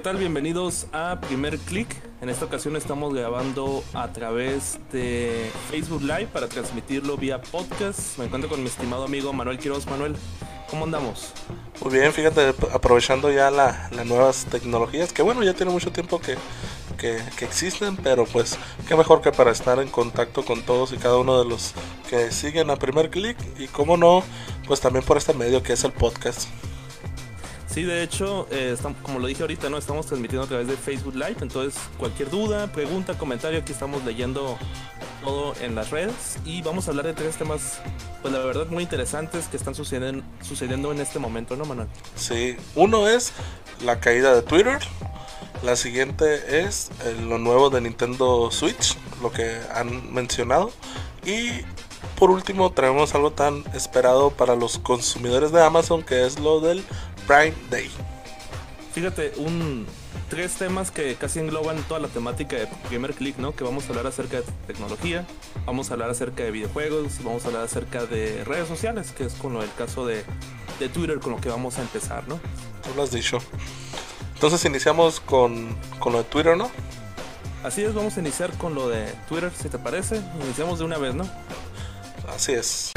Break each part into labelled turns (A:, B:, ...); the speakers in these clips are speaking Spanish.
A: ¿qué tal? Bienvenidos a Primer Click. En esta ocasión estamos grabando a través de Facebook Live para transmitirlo vía podcast. Me encuentro con mi estimado amigo Manuel Quiroz. Manuel, ¿cómo andamos?
B: Muy bien, fíjate, aprovechando ya las nuevas tecnologías, que bueno, ya tiene mucho tiempo que, que, existen, pero pues qué mejor que para estar en contacto con todos y cada uno de los que siguen a primer clic y cómo no, pues también por este medio que es el podcast.
A: Sí, de hecho, eh, como lo dije ahorita, no estamos transmitiendo a través de Facebook Live, entonces cualquier duda, pregunta, comentario, aquí estamos leyendo todo en las redes y vamos a hablar de tres temas, pues la verdad muy interesantes que están sucediendo, sucediendo en este momento, ¿no, Manuel?
B: Sí, uno es la caída de Twitter, la siguiente es eh, lo nuevo de Nintendo Switch, lo que han mencionado y por último traemos algo tan esperado para los consumidores de Amazon que es lo del Prime Day.
A: Fíjate, un tres temas que casi engloban toda la temática de primer click, ¿no? Que vamos a hablar acerca de tecnología, vamos a hablar acerca de videojuegos, vamos a hablar acerca de redes sociales, que es con lo del caso de, de Twitter con lo que vamos a empezar, ¿no?
B: Tú lo has dicho. Entonces iniciamos con, con lo de Twitter, ¿no?
A: Así es, vamos a iniciar con lo de Twitter, si te parece. Iniciamos de una vez, ¿no?
B: Así es.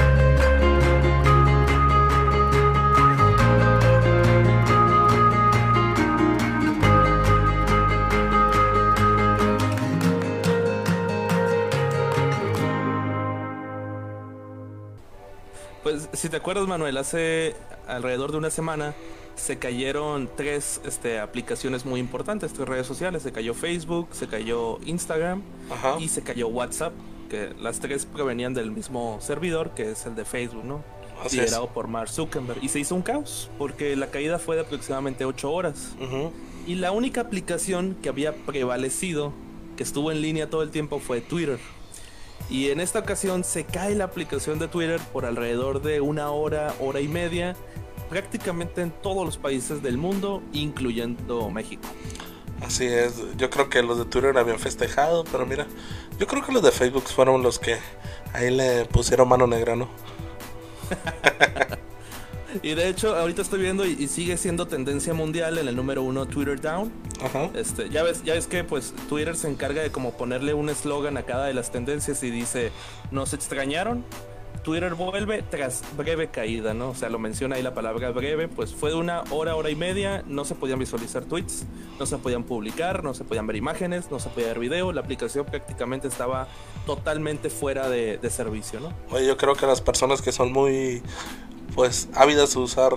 A: Si te acuerdas Manuel, hace alrededor de una semana se cayeron tres este, aplicaciones muy importantes, tres redes sociales. Se cayó Facebook, se cayó Instagram
B: Ajá.
A: y se cayó WhatsApp, que las tres provenían del mismo servidor, que es el de Facebook, ¿no?
B: Así
A: Liderado
B: es.
A: por Mark Zuckerberg. Y se hizo un caos, porque la caída fue de aproximadamente 8 horas. Y la única aplicación que había prevalecido, que estuvo en línea todo el tiempo, fue Twitter. Y en esta ocasión se cae la aplicación de Twitter por alrededor de una hora, hora y media, prácticamente en todos los países del mundo, incluyendo México.
B: Así es, yo creo que los de Twitter habían festejado, pero mira, yo creo que los de Facebook fueron los que ahí le pusieron mano negra, ¿no?
A: Y de hecho, ahorita estoy viendo y, y sigue siendo tendencia mundial en el número uno Twitter Down.
B: Ajá.
A: Este, ya ves, ya ves que pues Twitter se encarga de como ponerle un eslogan a cada de las tendencias y dice, ¿nos extrañaron? Twitter vuelve tras breve caída, ¿no? O sea, lo menciona ahí la palabra breve, pues fue de una hora, hora y media, no se podían visualizar tweets, no se podían publicar, no se podían ver imágenes, no se podía ver video, la aplicación prácticamente estaba totalmente fuera de, de servicio, ¿no?
B: Oye, yo creo que las personas que son muy, pues, ávidas de usar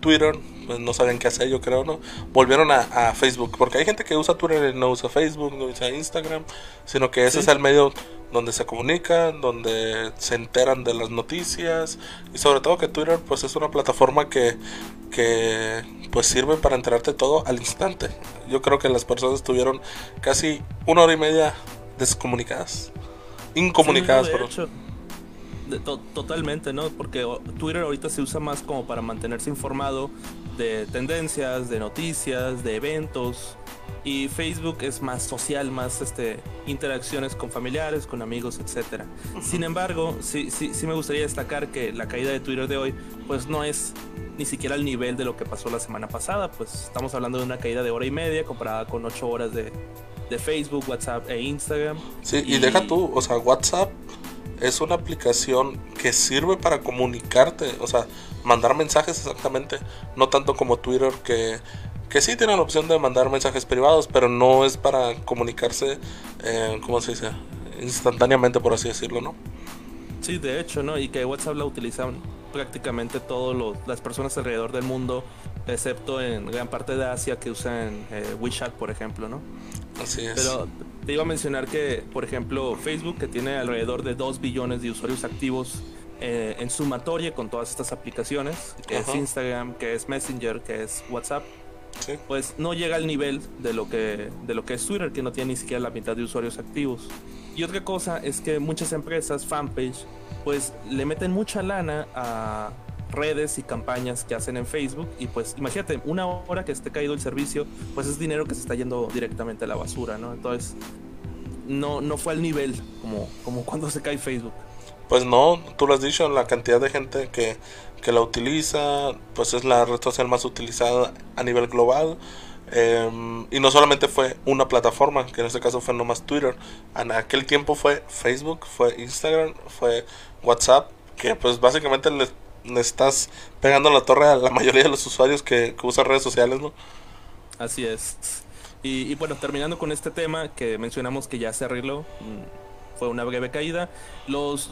B: Twitter, pues no saben qué hacer, yo creo, ¿no? Volvieron a, a Facebook, porque hay gente que usa Twitter y no usa Facebook, no usa Instagram, sino que ese
A: Sí.
B: es el medio donde se comunican, donde se enteran de las noticias y sobre todo que Twitter pues es una plataforma que, que pues sirve para enterarte todo al instante. Yo creo que las personas estuvieron casi una hora y media descomunicadas, incomunicadas,
A: Sí, no, de hecho, de to- totalmente, ¿no? Porque Twitter ahorita se usa más como para mantenerse informado de tendencias, de noticias, de eventos. Y Facebook es más social, más este, interacciones con familiares, con amigos, etcétera. Sin embargo, sí, sí, sí me gustaría destacar que la caída de Twitter de hoy, pues no es ni siquiera al nivel de lo que pasó la semana pasada. Pues estamos hablando de una caída de hora y media comparada con ocho horas de, de Facebook, WhatsApp e Instagram.
B: Sí, y, deja tú, o sea, WhatsApp es una aplicación que sirve para comunicarte, o sea, mandar mensajes exactamente, no tanto como Twitter que, que sí tiene la opción de mandar mensajes privados, pero no es para comunicarse, eh, ¿cómo se dice? Instantáneamente, por así decirlo, ¿no?
A: Sí, de hecho, ¿no? Y que WhatsApp la utilizan prácticamente todas las personas alrededor del mundo, excepto en gran parte de Asia que usan eh, WeChat, por ejemplo, ¿no?
B: Así es.
A: Pero te iba a mencionar que, por ejemplo, Facebook, que tiene alrededor de 2 billones de usuarios activos eh, en sumatoria con todas estas aplicaciones, que es. Instagram, que es Messenger, que es WhatsApp,
B: Sí.
A: pues no llega al nivel de lo que de lo que es Twitter, que no tiene ni siquiera la mitad de usuarios activos. Y otra cosa es que muchas empresas, fanpage, pues le meten mucha lana a redes y campañas que hacen en Facebook y pues imagínate, una hora que esté caído el servicio, pues es dinero que se está yendo directamente a la basura, ¿no? Entonces, no, no fue al nivel como, como cuando se cae Facebook.
B: Pues no, tú lo has dicho, la cantidad de gente que, que la utiliza, pues es la red social más utilizada a nivel global. Em, y no solamente fue una plataforma, que en este caso fue nomás Twitter. En aquel tiempo fue Facebook, fue Instagram, fue WhatsApp, que pues básicamente le, estás pegando la torre a la mayoría de los usuarios que, usan redes sociales, ¿no?
A: Así es. Y, bueno, terminando con este tema que mencionamos que ya se arregló, mm, fue una breve caída. Los,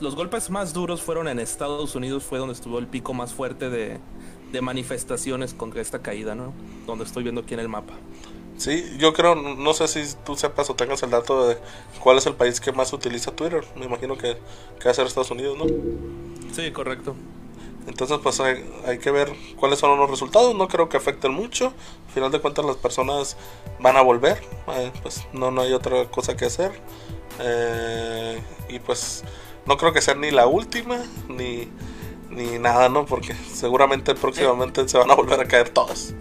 A: los golpes más duros fueron en Estados Unidos, fue donde estuvo el pico más fuerte de, de manifestaciones contra esta caída, ¿no? Donde estoy viendo aquí en el mapa.
B: Sí, yo creo, no sé si tú sepas o tengas el dato de cuál es el país que más utiliza Twitter. Me imagino que, que va a ser Estados Unidos, ¿no?
A: Sí, correcto.
B: Entonces, pues hay, que ver cuáles son los resultados. No creo que afecten mucho. Al final de cuentas, las personas van a volver. Eh, pues no, no hay otra cosa que hacer. Eh, y pues no creo que sea ni la última, ni, ni nada, ¿no? Porque seguramente próximamente se van a volver a caer todas.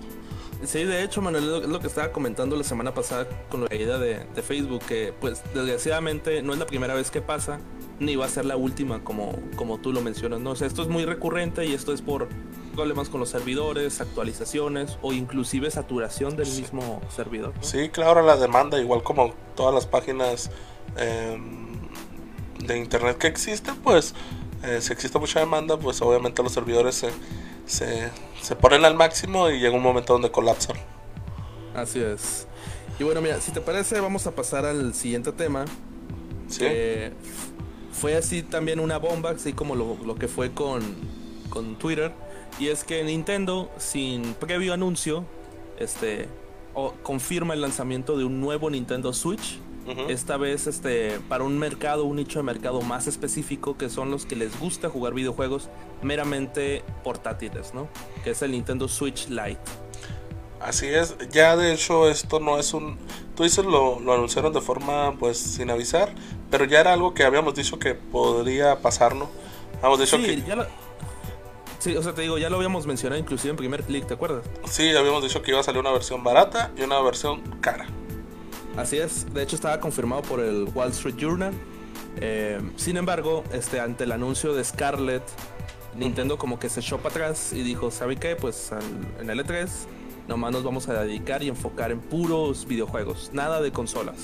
A: Sí, de hecho, Manuel, es lo que estaba comentando la semana pasada con la idea de, Facebook, que pues desgraciadamente no es la primera vez que pasa, ni va a ser la última, como, como tú lo mencionas, ¿no? O sea, esto es muy recurrente y esto es por problemas con los servidores, actualizaciones o inclusive saturación del mismo servidor.
B: Sí, claro, la demanda, igual como todas las páginas em, de internet que existen, pues eh, si existe mucha demanda, pues obviamente los servidores se, se, ponen al máximo y llega un momento donde colapsan.
A: Así es. Y bueno, mira, si te parece, vamos a pasar al siguiente tema. Sí. fue así también una bomba, así como lo, que fue con, con Twitter. Y es que Nintendo, sin previo anuncio, este, confirma el lanzamiento de un nuevo Nintendo Switch esta vez este, para un mercado, un nicho de mercado más específico, que son los que les gusta jugar videojuegos meramente portátiles, ¿no? Que es el Nintendo Switch Lite.
B: Así es, ya de hecho esto no es un... Tú dices lo, lo anunciaron de forma pues sin avisar, pero ya era algo que habíamos dicho que podría pasar, ¿no? Habíamos dicho
A: sí,
B: que...
A: Ya lo... Sí, o sea, te digo, ya lo habíamos mencionado inclusive en primer clic, ¿te acuerdas?
B: Sí, habíamos dicho que iba a salir una versión barata y una versión cara.
A: Así es, de hecho estaba confirmado por el Wall Street Journal. Eh, sin embargo, este, ante el anuncio de Scarlett, Nintendo como que se echó para atrás y dijo, ¿sabe qué? Pues en el E3 nomás nos vamos a dedicar y enfocar en puros videojuegos, nada de consolas.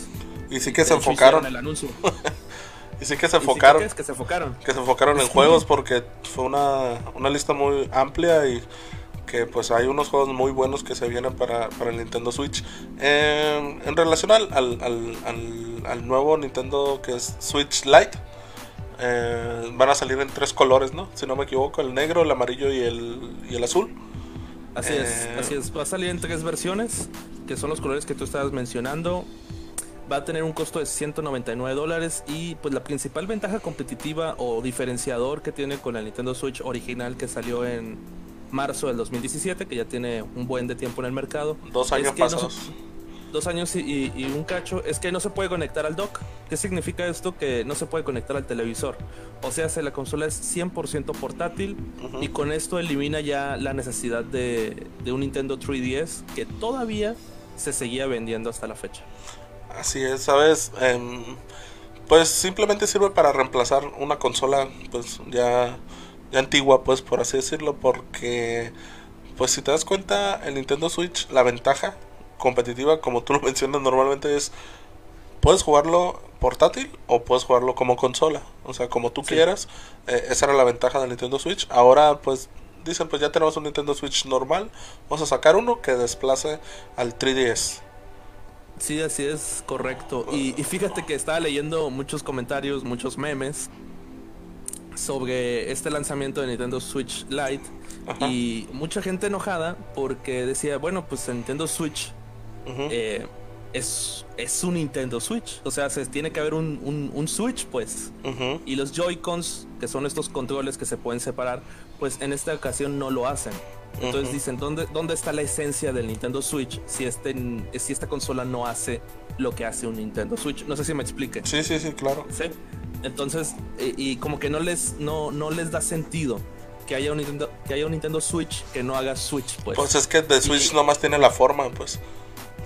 B: Y sí que se enfocaron.
A: En el anuncio.
B: y sí que se enfocaron.
A: que se enfocaron.
B: Que se enfocaron en juegos porque fue una, una lista muy amplia y que pues hay unos juegos muy buenos que se vienen para, el Nintendo Switch. En relación al, al, nuevo Nintendo que es Switch Lite, eh, van a salir en tres colores, ¿no? Si no me equivoco, el negro, el amarillo y el, y el azul.
A: Así es, eh, así es. Va a salir en tres versiones, que son los colores que tú estabas mencionando. Va a tener un costo de 199 dólares y pues la principal ventaja competitiva o diferenciador que tiene con el Nintendo Switch original que salió en marzo del 2017, que ya tiene un buen de tiempo en el mercado.
B: Dos años pasados.
A: dos años y, un cacho. Es que no se puede conectar al dock. ¿Qué significa esto? Que no se puede conectar al televisor. O sea, si la consola es 100% portátil y con esto elimina ya la necesidad de, de un Nintendo 3DS que todavía se seguía vendiendo hasta la fecha.
B: Así es, ¿sabes? Em, pues simplemente sirve para reemplazar una consola pues ya antigua, pues por así decirlo, porque pues si te das cuenta, el Nintendo Switch, la ventaja competitiva, como tú lo mencionas normalmente, es puedes jugarlo portátil o puedes jugarlo como consola, o sea, como tú quieras. Eh, esa era la ventaja del Nintendo Switch. Ahora, pues dicen, pues ya tenemos un Nintendo Switch normal, vamos a sacar uno que desplace al 3DS.
A: Sí, así es, correcto. Y, y fíjate que estaba leyendo muchos comentarios, muchos memes sobre este lanzamiento de Nintendo Switch Lite y mucha gente enojada porque decía, bueno, pues el Nintendo Switch eh, es, es un Nintendo Switch, o sea, se tiene que haber un, un, Switch, pues. Y los Joy-Cons, que son estos controles que se pueden separar, pues en esta ocasión no lo hacen. Entonces dicen, ¿dónde, ¿dónde está la esencia del Nintendo Switch si, este, si esta consola no hace lo que hace un Nintendo Switch? No sé si me explique.
B: Sí, sí, sí, claro.
A: Sí. Entonces, y, como que no les, no, no les da sentido que haya un Nintendo, que haya un Nintendo Switch que no haga Switch, pues.
B: Pues es que de Switch nomás tiene la forma, pues.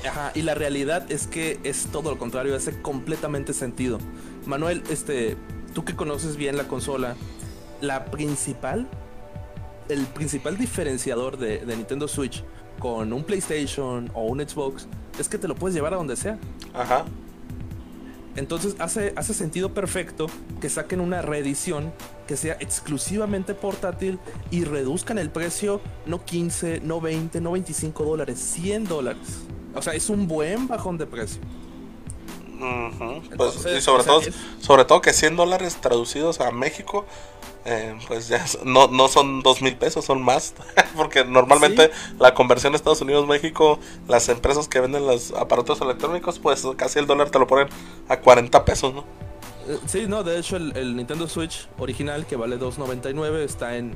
A: Ajá, y la realidad es que es todo lo contrario, hace completamente sentido. Manuel, este, tú que conoces bien la consola, la principal, el principal diferenciador de, de Nintendo Switch con un PlayStation o un Xbox es que te lo puedes llevar a donde sea.
B: Ajá.
A: Entonces hace, hace sentido perfecto que saquen una reedición que sea exclusivamente portátil y reduzcan el precio no 15, no 20, no 25 dólares, 100 dólares. O sea, es un buen bajón de precio.
B: Pues, y sobre todo, sobre todo que 100 dólares traducidos a México, eh, pues ya no, no son dos mil pesos, son más. Porque normalmente la conversión de Estados Unidos-México, las empresas que venden los aparatos electrónicos, pues casi el dólar te lo ponen a 40 pesos, ¿no?
A: Eh, sí, no, de hecho el, Nintendo Switch original que vale 2.99 está en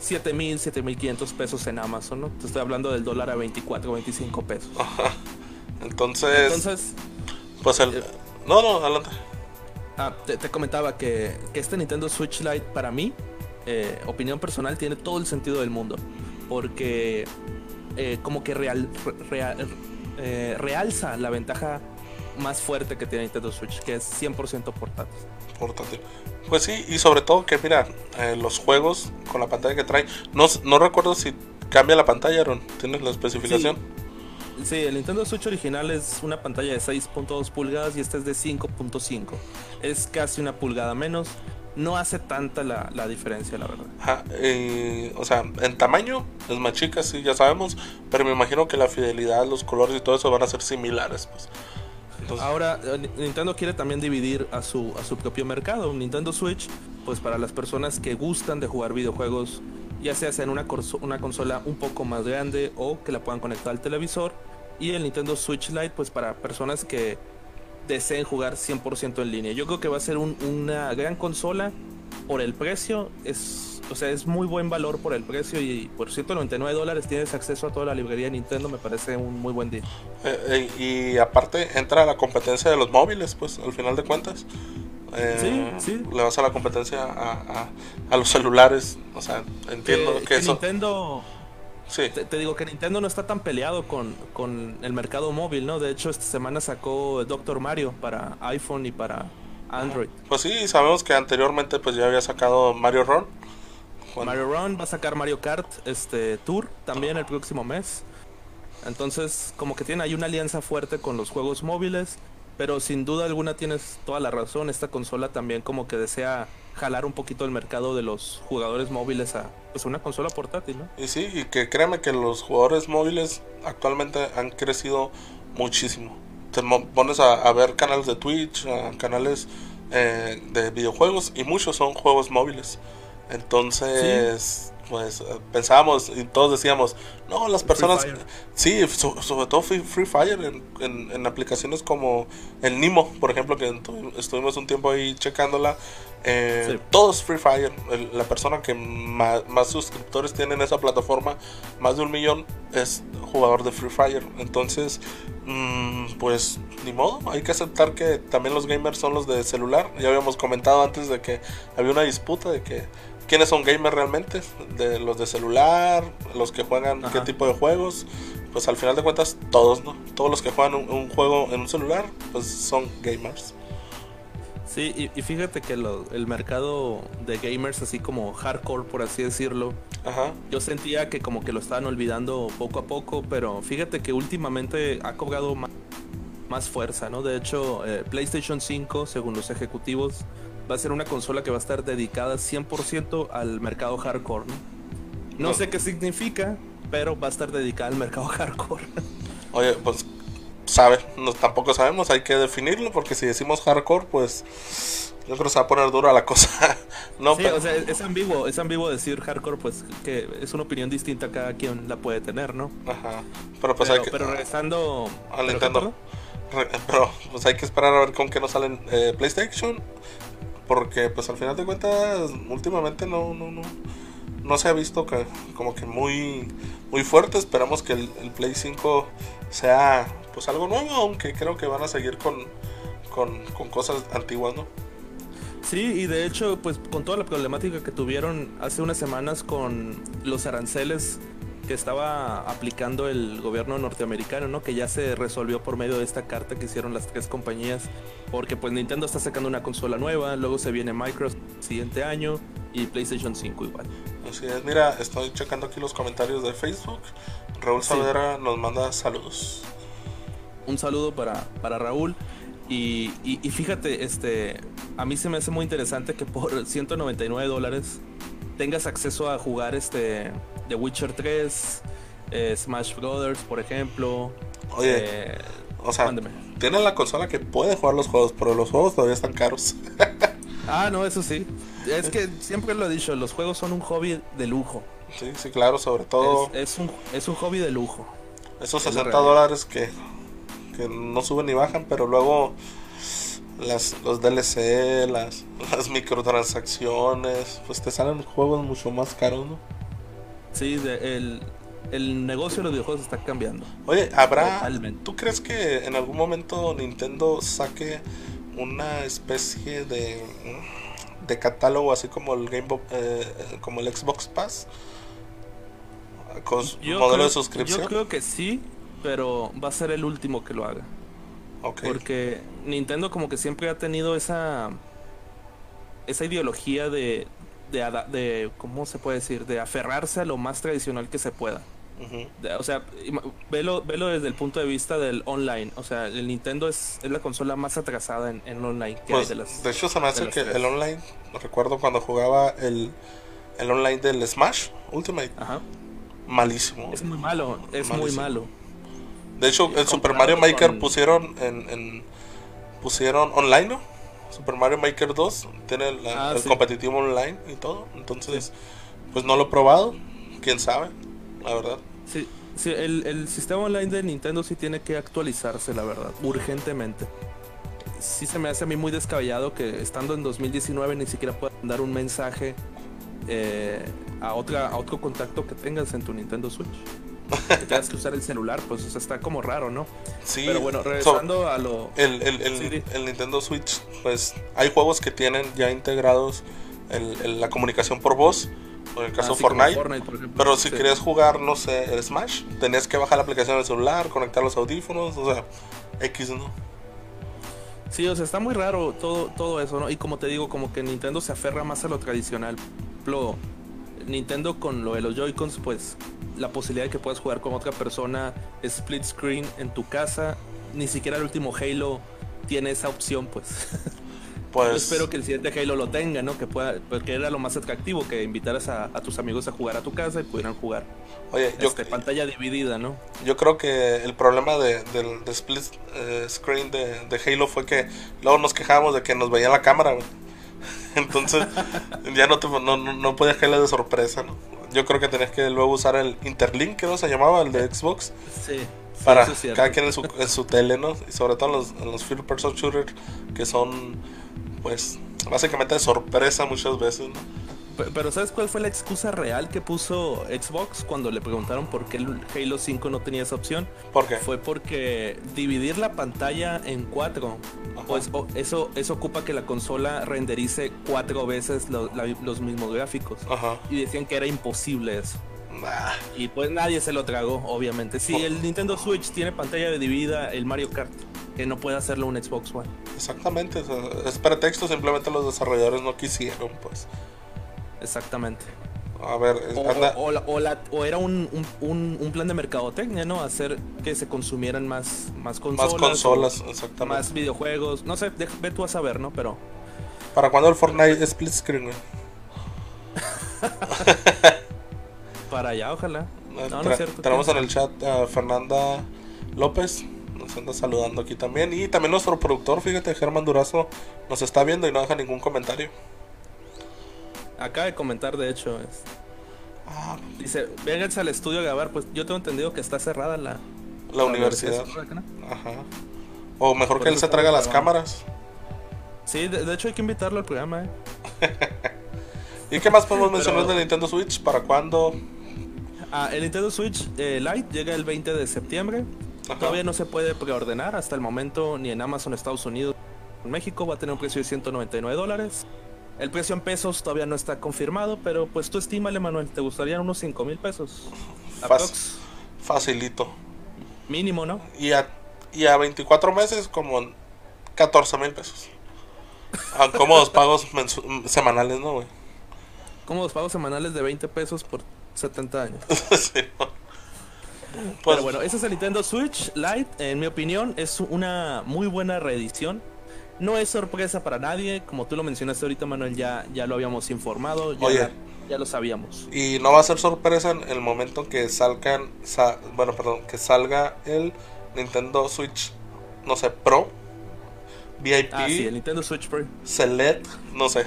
A: 7.000, 7.500 pesos en Amazon, ¿no? Te estoy hablando del dólar a 24, 25 pesos.
B: Entonces... Entonces... Pues el... Eh, no, no, adelante.
A: Ah, te, comentaba que, este Nintendo Switch Lite para mí, eh, opinión personal, tiene todo el sentido del mundo. Porque como que real, realza la ventaja más fuerte que tiene Nintendo Switch, que es 100% portátil.
B: Portátil. Pues sí, y sobre todo que mira, eh, los juegos con la pantalla que trae, no, no recuerdo si cambia la pantalla, Aaron, ¿tienes la especificación?
A: Sí. El Nintendo Switch original es una pantalla de 6.2 pulgadas y esta es de 5.5. Es casi una pulgada menos. No hace tanta la, diferencia, la verdad.
B: o sea, en tamaño es más chica, sí, ya sabemos. Pero me imagino que la fidelidad, los colores y todo eso van a ser similares. Pues.
A: Ahora, eh, Nintendo quiere también dividir a su, a su propio mercado. Nintendo Switch, pues para las personas que gustan de jugar videojuegos, ya sea en una, una consola un poco más grande o que la puedan conectar al televisor. Y el Nintendo Switch Lite, pues para personas que deseen jugar 100% en línea. Yo creo que va a ser una gran consola por el precio. Es o sea, es muy buen valor por el precio y por 199 dólares tienes acceso a toda la librería de Nintendo, me parece un muy buen día.
B: Eh, eh, y aparte entra la competencia de los móviles, pues al final de cuentas. Eh, sí, sí. Le vas a la competencia a, a, los celulares, o sea, entiendo que, eso...
A: Nintendo... Sí. Te, digo que Nintendo no está tan peleado con, con el mercado móvil, ¿no? De hecho, esta semana sacó Doctor Mario para iPhone y para Android.
B: Pues sí, sabemos que anteriormente pues ya había sacado Mario Run
A: Mario Run va a sacar Mario Kart este Tour también el próximo mes. Entonces, como que tiene ahí una alianza fuerte con los juegos móviles, pero sin duda alguna tienes toda la razón, esta consola también como que desea jalar un poquito el mercado de los jugadores móviles a pues una consola portátil, ¿no?
B: Y sí, y que créeme que los jugadores móviles actualmente han crecido muchísimo. Te pones a, ver canales de Twitch, canales eh, de videojuegos y muchos son juegos móviles. Entonces, pues pensábamos y todos decíamos, no, las personas, sí, sobre todo Free, Fire en, aplicaciones como el Nimo, por ejemplo, que estuvimos un tiempo ahí checándola. Eh, Todos Free Fire, la persona que más, suscriptores tiene en esa plataforma, más de un millón, es jugador de Free Fire. Entonces, mm, pues ni modo, hay que aceptar que también los gamers son los de celular. Ya habíamos comentado antes de que había una disputa de que quiénes son gamers realmente, de los de celular, los que juegan qué tipo de juegos, pues al final de cuentas todos, ¿no? Todos los que juegan un, juego en un celular, pues son gamers.
A: Sí, y, fíjate que el mercado de gamers, así como hardcore, por así decirlo, yo sentía que como que lo estaban olvidando poco a poco, pero fíjate que últimamente ha cobrado más, fuerza, ¿no? De hecho, eh, PlayStation 5, según los ejecutivos, va a ser una consola que va a estar dedicada 100% al mercado hardcore, ¿no? No, sé qué significa, pero va a estar dedicada al mercado hardcore.
B: Oye, pues sabe, no, tampoco sabemos, hay que definirlo porque si decimos hardcore, pues yo creo que se va a poner dura la cosa.
A: no, sí, o sea, es ambiguo, es ambiguo decir hardcore, pues que es una opinión distinta, cada quien la puede tener, ¿no?
B: Ajá. Pero pues hay que.
A: Pero regresando.
B: Al Nintendo. Pero pues hay que esperar a ver con qué nos salen eh, PlayStation porque pues al final de cuentas últimamente no no no no se ha visto que, como que muy muy fuerte. Esperamos que el, Play 5 sea pues algo nuevo aunque creo que van a seguir con, con, con cosas antiguas no
A: Sí, y de hecho, pues con toda la problemática que tuvieron hace unas semanas con los aranceles que estaba aplicando el gobierno norteamericano, ¿no? Que ya se resolvió por medio de esta carta que hicieron las tres compañías, porque pues Nintendo está sacando una consola nueva, luego se viene Microsoft el siguiente año y PlayStation 5 igual.
B: Así es, mira, estoy checando aquí los comentarios de Facebook. Raúl Saavedra nos manda saludos.
A: Un saludo para, para Raúl. Y, y, fíjate, este, a mí se me hace muy interesante que por 199 dólares tengas acceso a jugar este The Witcher 3, eh, Smash Brothers, por ejemplo.
B: Oye, eh, o sea, tienen la consola que puede jugar los juegos, pero los juegos todavía están caros.
A: ah, no, eso sí. Es que siempre lo he dicho, los juegos son un hobby de lujo.
B: Sí, sí, claro, sobre todo.
A: Es, un, es un hobby de lujo.
B: Esos 60 dólares que, que no suben ni bajan, pero luego las, los DLC, las, las microtransacciones, pues te salen juegos mucho más caros, ¿no?
A: Sí, el, el negocio de los videojuegos está cambiando.
B: Oye, ¿habrá... ¿Tú crees que en algún momento Nintendo saque una especie de, de catálogo así como el Game eh, como el Xbox Pass?
A: Con modelo de suscripción. Yo creo que sí, pero va a ser el último que lo haga. Porque Nintendo como que siempre ha tenido esa esa ideología de, de, de, ¿cómo se puede decir? De aferrarse a lo más tradicional que se pueda. o sea, velo, velo desde el punto de vista del online. O sea, el Nintendo es, es la consola más atrasada en, en online que
B: pues,
A: de las.
B: De hecho, se me hace que el online, recuerdo cuando jugaba el, el online del Smash Ultimate. Ajá. Malísimo.
A: Es muy malo, es muy malo.
B: De hecho, el Super Mario Maker pusieron en, pusieron online, ¿no? Super Mario Maker 2 tiene ah, el competitivo online y todo. Entonces, pues no lo he probado. Quién sabe, la verdad.
A: Sí, sí el, el, sistema online de Nintendo sí tiene que actualizarse, la verdad, urgentemente. Sí se me hace a mí muy descabellado que estando en 2019 ni siquiera puedan dar un mensaje eh, a, otra, a otro contacto que tengas en tu Nintendo Switch que tengas que usar el celular, pues está como raro, ¿no?
B: Sí.
A: Pero bueno, regresando a lo...
B: El, el, Nintendo Switch, pues hay juegos que tienen ya integrados la comunicación por voz, en el caso ah, Fortnite. pero si querías jugar, no sé, el Smash, tenías que bajar la aplicación del celular, conectar los audífonos, o sea, X, ¿no?
A: Sí, o sea, está muy raro todo, todo eso, ¿no? Y como te digo, como que Nintendo se aferra más a lo tradicional. Lo, Nintendo con lo de los Joy-Cons, pues la posibilidad de que puedas jugar con otra persona split screen en tu casa. Ni siquiera el último Halo tiene esa opción, pues. Pues espero que el siguiente Halo lo tenga, ¿no? Que pueda, porque era lo más atractivo, que invitaras a, tus amigos a jugar a tu casa y pudieran jugar.
B: Oye, yo
A: este, pantalla dividida, ¿no?
B: Yo creo que el problema de, del split eh, screen de, de, Halo fue que luego nos quejábamos de que nos veía la cámara, Entonces, ya no, te, no, no podías caerle de sorpresa, ¿no? Yo creo que tenés que luego usar el Interlink, que no se llamaba, el de Xbox.
A: Sí.
B: Para cada quien en su, en su tele, ¿no? Y sobre todo en los, en los first person shooters, que son, pues, básicamente de sorpresa muchas veces, ¿no?
A: Pero ¿sabes cuál fue la excusa real que puso Xbox cuando le preguntaron por qué Halo 5 no tenía esa opción?
B: ¿Por qué?
A: Fue porque dividir la pantalla en cuatro, pues eso, eso ocupa que la consola renderice cuatro veces los mismos gráficos. Y decían que era imposible eso. Y pues nadie se lo tragó, obviamente. Si el Nintendo Switch tiene pantalla dividida, el Mario Kart, que no puede hacerlo un Xbox One.
B: Exactamente, es pretexto, simplemente los desarrolladores no quisieron, pues.
A: Exactamente.
B: A ver,
A: o, era un, un, plan de mercadotecnia, ¿no? Hacer que se consumieran más, más consolas.
B: Más consolas, exactamente.
A: Más videojuegos. No sé, ve tú a saber, ¿no? Pero.
B: ¿Para cuándo el Fortnite split screen,
A: Para allá, ojalá.
B: No, no es cierto. Tenemos en el chat a Fernanda López. Nos anda saludando aquí también. Y también nuestro productor, fíjate, Germán Durazo, nos está viendo y no deja ningún comentario.
A: Acaba de comentar, de hecho. Es... Ah. Dice, vénganse al estudio a grabar. Pues yo tengo entendido que está cerrada la,
B: la, universidad. Ajá. O mejor que él se traiga las cámaras.
A: Sí, de, hecho hay que invitarlo al programa. ¿eh?
B: ¿Y qué más podemos mencionar del Nintendo Switch? ¿Para cuándo?
A: Ah, el Nintendo Switch eh, Lite llega el 20 de septiembre. Todavía no se puede preordenar hasta el momento ni en Amazon Estados Unidos. En México va a tener un precio de 199 dólares. El precio en pesos todavía no está confirmado, pero pues tú estímale, Manuel, ¿te gustarían unos 5 mil pesos?
B: facilito.
A: Mínimo, ¿no?
B: Y a, y a 24 meses como 14 mil pesos. A cómodos pagos semanales, ¿no, güey?
A: Cómodos pagos semanales de 20 pesos por 70 años. Pues, Pero bueno, ese es el Nintendo Switch Lite. En mi opinión, es una muy buena reedición. No es sorpresa para nadie, como tú lo mencionaste ahorita, Manuel, ya, ya lo habíamos informado. Ya, Oye, ya lo sabíamos.
B: Y no va a ser sorpresa en el momento que salgan, bueno, perdón, que salga el Nintendo Switch, no sé, Pro, VIP.
A: Ah, sí, el Nintendo Switch Pro.
B: Select, no sé.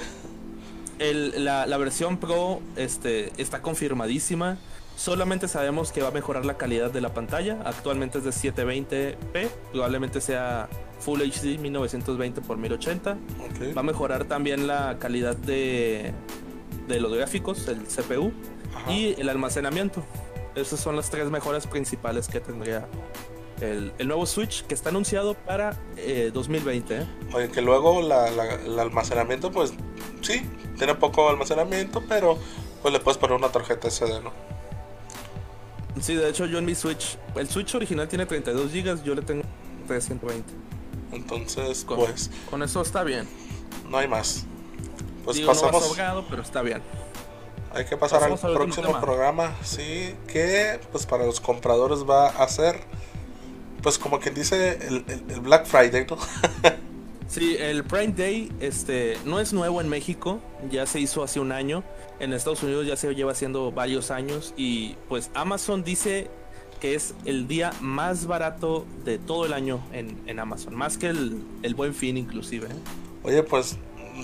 A: El, la, la, versión Pro este, está confirmadísima. Solamente sabemos que va a mejorar la calidad de la pantalla. Actualmente es de 720p. Probablemente sea Full HD 1920 x 1080. Va a mejorar también la calidad de, de los gráficos, el CPU y el almacenamiento. Esas son las tres mejoras principales que tendría el, nuevo Switch que está anunciado para 2020. Eh,
B: Oye, que luego el almacenamiento, pues sí, tiene poco almacenamiento, pero pues le puedes poner una tarjeta SD, ¿no?
A: Sí, de hecho yo en mi Switch, el Switch original tiene 32 GB, yo le tengo 320.
B: Entonces, pues...
A: Con eso está bien.
B: No hay más.
A: Pues pasamos... pero está bien.
B: Hay que pasar al próximo programa, sí, que pues para los compradores va a ser, pues como quien dice, el, el Black Friday, ¿no?
A: sí, el Prime Day este, no es nuevo en México, ya se hizo hace un año en Estados Unidos ya se lleva haciendo varios años y pues Amazon dice que es el día más barato de todo el año en, Amazon, más que el, buen fin inclusive. ¿eh?
B: Oye, pues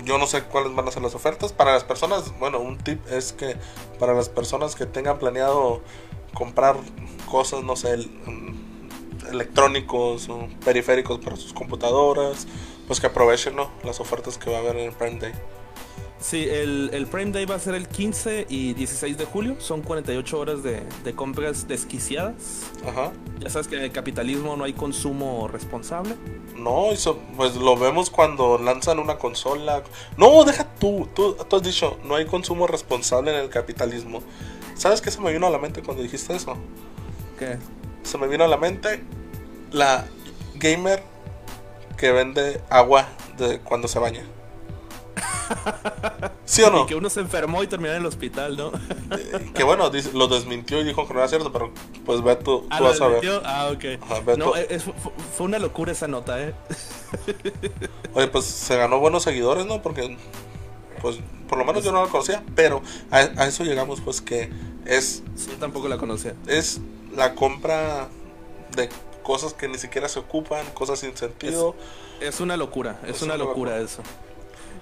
B: yo no sé cuáles van a ser las ofertas. Para las personas, bueno, un tip es que para las personas que tengan planeado comprar cosas, no sé, electrónicos o periféricos para sus computadoras, pues que aprovechen las ofertas que va a haber en el Prime Day.
A: Sí, el, el, Prime Day va a ser el 15 y 16 de julio. Son 48 horas de, compras desquiciadas. Ajá. Ya sabes que en el capitalismo no hay consumo responsable.
B: No, eso, pues lo vemos cuando lanzan una consola. No, deja tú, tú, tú has dicho, no hay consumo responsable en el capitalismo. ¿Sabes qué se me vino a la mente cuando dijiste eso?
A: ¿Qué?
B: Se me vino a la mente la gamer que vende agua de cuando se baña. ¿Sí o no?
A: Y que uno se enfermó y terminó en el hospital, ¿no?
B: Eh, que bueno, lo desmintió y dijo que no era cierto, pero pues ve tú, ah, vas a ver.
A: Ah, ok. no, fue una locura esa nota, ¿eh?
B: Oye, pues se ganó buenos seguidores, ¿no? Porque, pues, por lo menos yo no la conocía, pero a, eso llegamos, pues, que es...
A: Sí, tampoco la conocía.
B: Es la compra de cosas que ni siquiera se ocupan, cosas sin sentido.
A: Es, una locura, es, una, locura eso.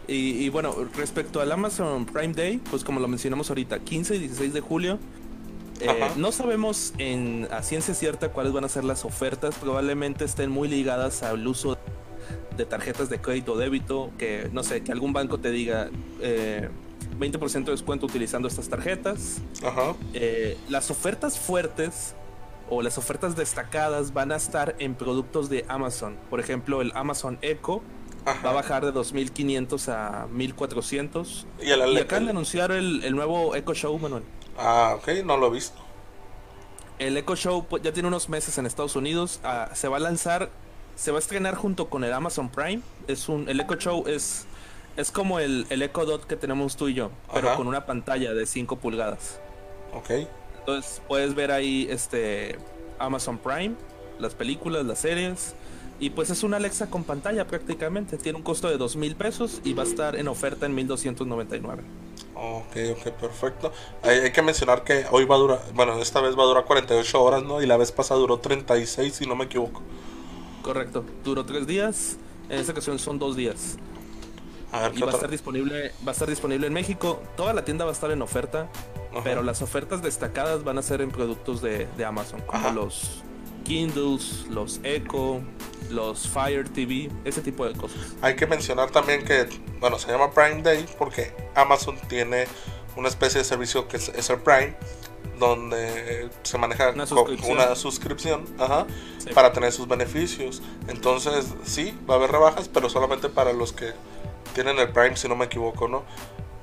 A: Y, bueno, respecto al Amazon Prime Day, pues como lo mencionamos ahorita, 15 y 16 de julio, eh, no sabemos en, a ciencia cierta cuáles van a ser las ofertas, probablemente estén muy ligadas al uso de tarjetas de crédito o débito, que no sé, que algún banco te diga 20% eh, de descuento utilizando estas tarjetas. Eh, las ofertas fuertes o las ofertas destacadas van a estar en productos de Amazon, por ejemplo el Amazon Echo Va a bajar de 2500 a 1400. Y, el, y acaban de anunciar el, el, nuevo Echo Show, Manuel.
B: Ah, ok, no lo he visto.
A: El Echo Show pues, ya tiene unos meses en Estados Unidos. Ah, se va a lanzar, se va a estrenar junto con el Amazon Prime. Es un, el Echo Show es, es como el, el Echo Dot que tenemos tú y yo, pero con una pantalla de 5 pulgadas.
B: Ok.
A: Entonces puedes ver ahí este Amazon Prime, las películas, las series y pues es una Alexa con pantalla prácticamente. Tiene un costo de dos mil pesos y va a estar en oferta en 1299.
B: Ok, ok, perfecto. Hay, que mencionar que hoy va a durar, bueno, esta vez va a durar 48 horas, ¿no? Y la vez pasada duró 36, si no me equivoco.
A: Correcto, duró tres días. En esta ocasión son dos días. A ver, y va a estar disponible, va a estar disponible en México. Toda la tienda va a estar en oferta, pero las ofertas destacadas van a ser en productos de, Amazon, como los Kindles, los Echo, los Fire TV, ese tipo de cosas.
B: Hay que mencionar también que, bueno, se llama Prime Day porque Amazon tiene una especie de servicio que es, el Prime, donde se maneja una suscripción, para tener sus beneficios. Entonces, sí, va a haber rebajas, pero solamente para los que tienen el Prime, si no me equivoco, ¿no?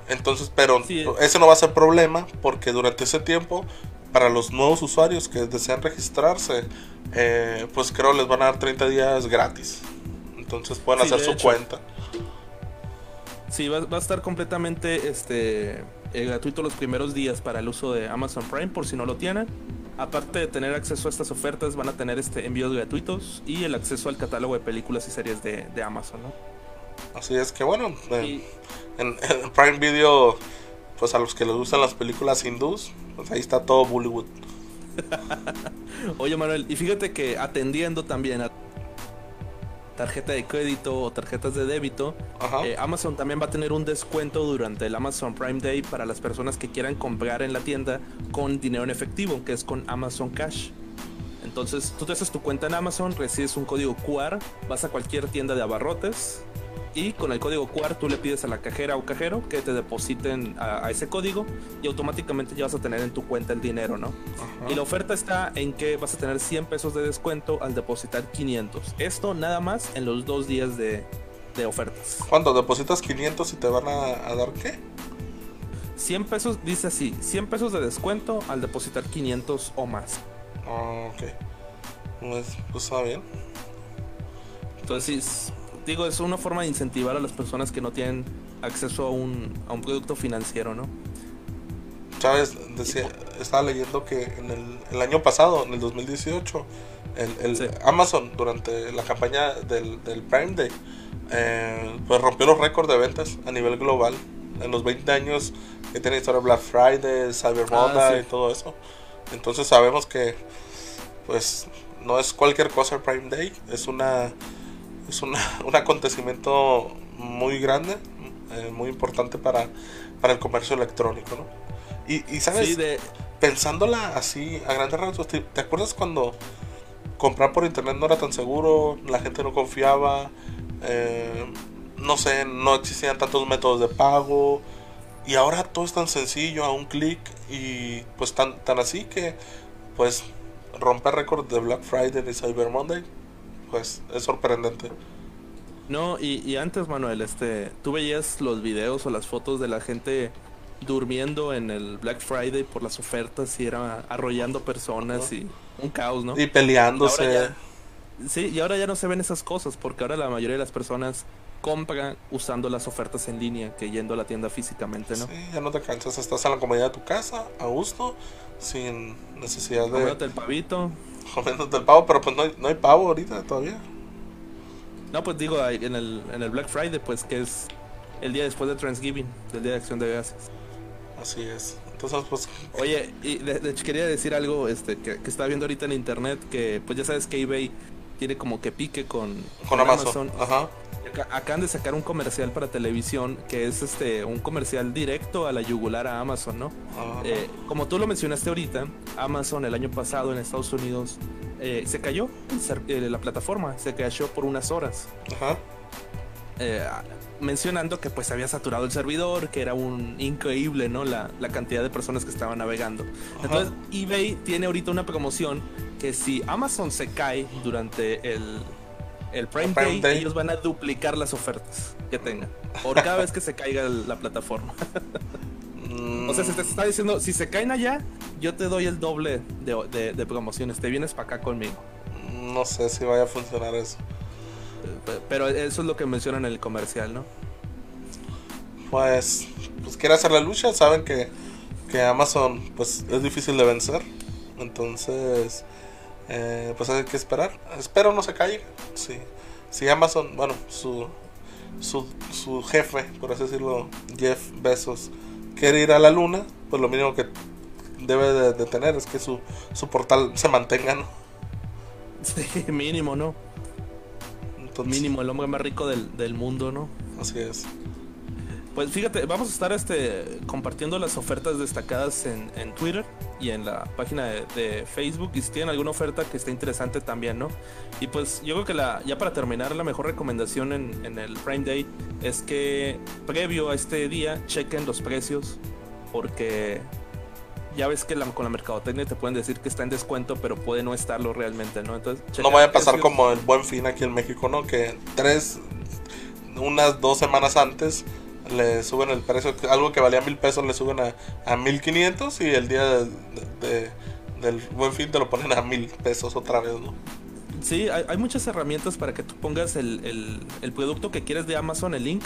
B: Entonces, pero ese no va a ser problema porque durante ese tiempo, para los nuevos usuarios que desean registrarse, eh, pues creo les van a dar 30 días gratis. Entonces pueden hacer su cuenta.
A: Sí, va, a estar completamente este, eh, gratuito los primeros días para el uso de Amazon Prime, por si no lo tienen. aparte de tener acceso a estas ofertas, van a tener este envíos gratuitos y el acceso al catálogo de películas y series de, Amazon, ¿no?
B: Así es que bueno, en, Prime Video, pues a los que les gustan las películas hindús, pues ahí está todo Bollywood.
A: Oye Manuel, y fíjate que atendiendo también a tarjeta de crédito o tarjetas de débito, eh, Amazon también va a tener un descuento durante el Amazon Prime Day para las personas que quieran comprar en la tienda con dinero en efectivo, que es con Amazon Cash. Entonces, tú te haces tu cuenta en Amazon, recibes un código QR, vas a cualquier tienda de abarrotes, y con el código QR tú le pides a la cajera o cajero que te depositen a, ese código y automáticamente ya vas a tener en tu cuenta el dinero, ¿no? Y la oferta está en que vas a tener 100 pesos de descuento al depositar 500. Esto nada más en los dos días de, ofertas.
B: ¿Cuánto? ¿Depositas 500 y te van a, dar qué?
A: 100 pesos, dice así, 100 pesos de descuento al depositar 500 o más.
B: Ah, ok. Pues, pues está bien.
A: Entonces, digo, es una forma de incentivar a las personas que no tienen acceso a un, a un producto financiero, ¿no?
B: Sabes, decía, estaba leyendo que en el, el, año pasado, en el 2018, el, el Amazon durante la campaña del, del Prime Day, eh, pues rompió los récords de ventas a nivel global en los 20 años que tiene historia Black Friday, Cyber ah, Monday y todo eso. Entonces sabemos que pues no es cualquier cosa el Prime Day, es una es un acontecimiento muy grande, eh, muy importante para, para el comercio electrónico, ¿no? Y, y sabes, pensándola así a grandes rasgos, ¿te, acuerdas cuando comprar por internet no era tan seguro, la gente no confiaba, eh, no sé, no existían tantos métodos de pago, y ahora todo es tan sencillo, a un clic, y pues tan, tan así que, pues, romper récord de Black Friday y Cyber Monday pues es sorprendente.
A: No, y, antes, Manuel, este, tú veías los videos o las fotos de la gente durmiendo en el Black Friday por las ofertas y era arrollando personas y un caos, ¿no?
B: Y peleándose.
A: sí, y ahora ya no se ven esas cosas porque ahora la mayoría de las personas compran usando las ofertas en línea que yendo a la tienda físicamente, ¿no?
B: Sí, ya no te cansas, estás en la comodidad de tu casa, a gusto, sin necesidad de...
A: Comiéndote el pavito.
B: Comiéndote el pavo, pero pues no hay, no hay pavo ahorita todavía.
A: No, pues digo, en el, en el Black Friday, pues que es el día después de Thanksgiving, del Día de Acción de Gracias.
B: Así es. Entonces, pues...
A: Oye, y de, hecho quería decir algo este, que, que estaba viendo ahorita en internet, que pues ya sabes que eBay tiene como que pique con,
B: con, Amazon. Ajá
A: acaban de sacar un comercial para televisión que es este un comercial directo a la yugular a Amazon, ¿no? Ah. Eh, como tú lo mencionaste ahorita, Amazon el año pasado en Estados Unidos eh, se cayó eh, la plataforma, se cayó por unas horas. Ajá. mencionando que pues había saturado el servidor, que era un increíble, ¿no? La, la cantidad de personas que estaban navegando. Entonces, eBay tiene ahorita una promoción que si Amazon se cae durante el, el Prime, Day, ellos van a duplicar las ofertas que tengan. Por cada vez que se caiga la plataforma. o sea, se te está diciendo, si se caen allá, yo te doy el doble de, promociones. Te vienes para acá conmigo.
B: No sé si vaya a funcionar eso.
A: Pero eso es lo que mencionan en el comercial, ¿no?
B: Pues, pues quiere hacer la lucha. Saben que, que Amazon pues es difícil de vencer. Entonces eh, pues hay que esperar. Espero no se caiga. Si, si Amazon, bueno, su, su, su jefe, por así decirlo, Jeff Bezos, quiere ir a la luna, pues lo mínimo que debe de, tener es que su, su portal se mantenga, ¿no?
A: Sí, mínimo, ¿no? mínimo, el hombre más rico del, del mundo, ¿no?
B: Así es.
A: Pues fíjate, vamos a estar este, compartiendo las ofertas destacadas en, en Twitter y en la página de, Facebook. Y si tienen alguna oferta que esté interesante también, ¿no? Y pues yo creo que la, ya para terminar, la mejor recomendación en, en el Prime Day es que previo a este día chequen los precios. Porque ya ves que con la mercadotecnia te pueden decir que está en descuento, pero puede no estarlo realmente, ¿no? Entonces,
B: no vaya a pasar como el buen fin aquí en México, ¿no? Que tres, unas dos semanas antes le suben el precio, algo que valía mil pesos le suben a, a mil quinientos y el día de, del buen fin te lo ponen a mil pesos otra vez, ¿no?
A: Sí, hay, muchas herramientas para que tú pongas el, el, producto que quieres de Amazon, el link,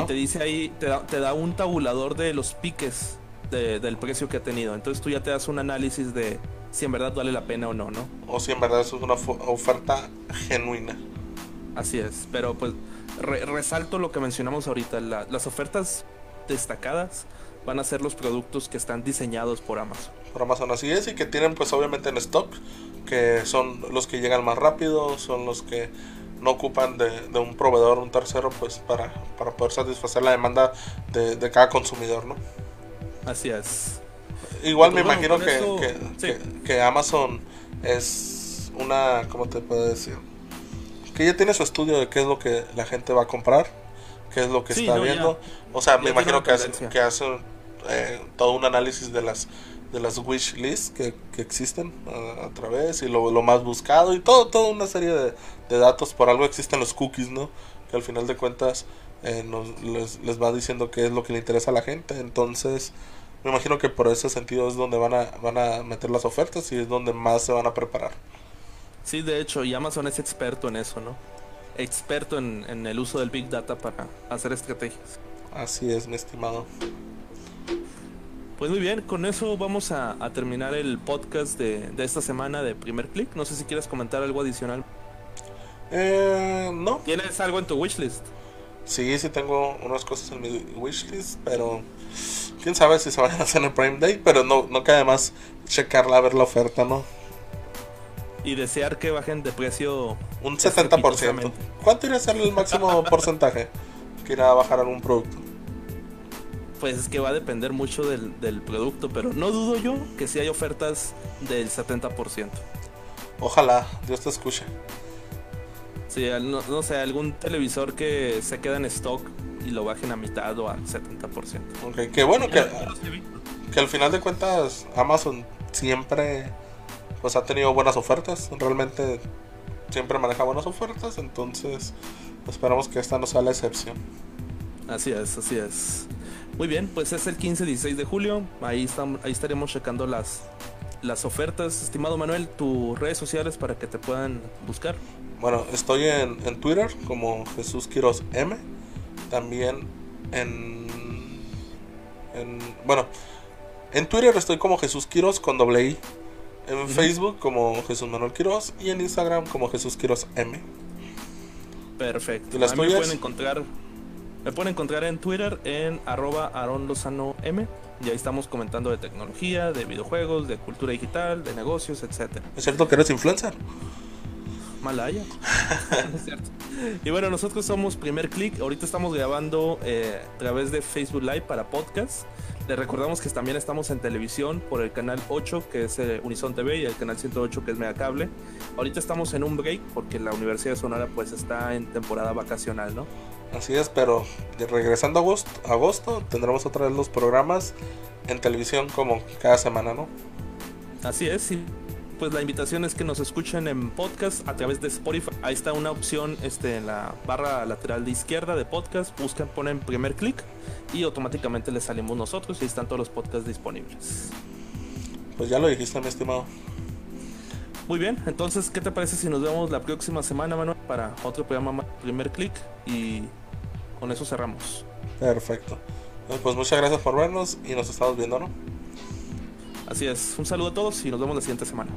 A: y te dice ahí, te da, te da un tabulador de los piques del precio que ha tenido. Entonces tú ya te das un análisis de, si en verdad vale la pena o no, ¿no?
B: O si en verdad es una oferta genuina.
A: Así es, pero pues resalto lo que mencionamos ahorita, las ofertas destacadas van a ser los productos que están diseñados por Amazon.
B: Por Amazon, así es, y que tienen pues obviamente en stock, que son los que llegan más rápido, son los que no ocupan de, un proveedor, un tercero, pues para, para poder satisfacer la demanda de, cada consumidor, ¿no?
A: Así es.
B: Igual me pues, imagino que, que, Amazon es una, ¿cómo te puedo decir? Que ya tiene su estudio de qué es lo que la gente va a comprar, qué es lo que está viendo. O sea, me imagino que hace, que hace eh, todo un análisis de las de las wish lists que, existen a, través y lo, lo, más buscado y todo, toda una serie de, datos. Por algo existen los cookies, ¿no? Que al final de cuentas eh, les, les, va diciendo qué es lo que le interesa a la gente. Entonces, me imagino que por ese sentido es donde van a, van a meter las ofertas y es donde más se van a preparar.
A: Sí, de hecho, y Amazon es experto en eso, ¿no? Experto en, en el uso del Big Data para hacer estrategias.
B: Así es, mi estimado.
A: Pues muy bien, con eso vamos a, terminar el podcast de, esta semana de Primer Click. No sé si quieres comentar algo adicional.
B: Eh, no.
A: ¿Tienes algo en tu wishlist?
B: Sí, sí tengo unas cosas en mi wishlist, pero quién sabe si se van a hacer en el Prime Day, pero no, no cae más checarla a ver la oferta, ¿no?
A: Y desear que bajen de precio
B: un 70%. ¿Cuánto iría a ser el máximo porcentaje que irá a bajar algún producto?
A: pues es que va a depender mucho del, producto, pero no dudo yo que si hay ofertas del 70%.
B: Ojalá, Dios te escuche.
A: Sí, no, sé, algún televisor que se queda en stock y lo bajen a mitad o al 70%.
B: Ok, qué bueno que, que al final de cuentas Amazon siempre pues ha tenido buenas ofertas, realmente siempre maneja buenas ofertas, entonces esperamos que esta no sea la excepción.
A: Así es, así es. Muy bien, pues es el 15-16 de julio. Ahí, estamos, ahí estaremos checando las, las ofertas. Estimado Manuel, tus redes sociales para que te puedan buscar.
B: Bueno, estoy en, Twitter como Jesús Quiroz M. También en, en. Bueno, en Twitter estoy como Jesús Quiroz con doble I. En Facebook como Jesús Manuel Quiroz. Y en Instagram como Jesús Quiroz M.
A: Perfecto. ¿Y las pueden encontrar me pueden encontrar en Twitter en arroba M y ahí estamos comentando de tecnología, de videojuegos, de cultura digital, de negocios, etcétera.
B: ¿Es cierto que eres influencer?
A: Malaya. es cierto. Y bueno, nosotros somos Primer Click. Ahorita estamos grabando eh, a través de Facebook Live para podcast. Les recordamos que también estamos en televisión por el canal 8, que es eh, Unison TV, y el canal 108, que es Megacable. Ahorita estamos en un break porque la Universidad de Sonora pues está en temporada vacacional, ¿no?
B: Así es, pero regresando a agosto, agosto tendremos otra vez los programas en televisión como cada semana, ¿no?
A: Así es, sí. Pues la invitación es que nos escuchen en podcast a través de Spotify. Ahí está una opción este, en la barra lateral de izquierda de podcast. Buscan, ponen primer clic y automáticamente les salimos nosotros y ahí están todos los podcasts disponibles.
B: Pues ya lo dijiste, mi estimado.
A: Muy bien, entonces, ¿qué te parece si nos vemos la próxima semana, Manuel, para otro programa Primer Click? Y con eso cerramos.
B: Perfecto. Pues muchas gracias por vernos y nos estamos viendo, ¿no?
A: Así es. Un saludo a todos y nos vemos la siguiente semana.